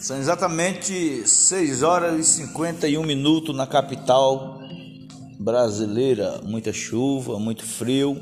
São exatamente 6 horas e 51 minutos na capital brasileira. Muita chuva, muito frio.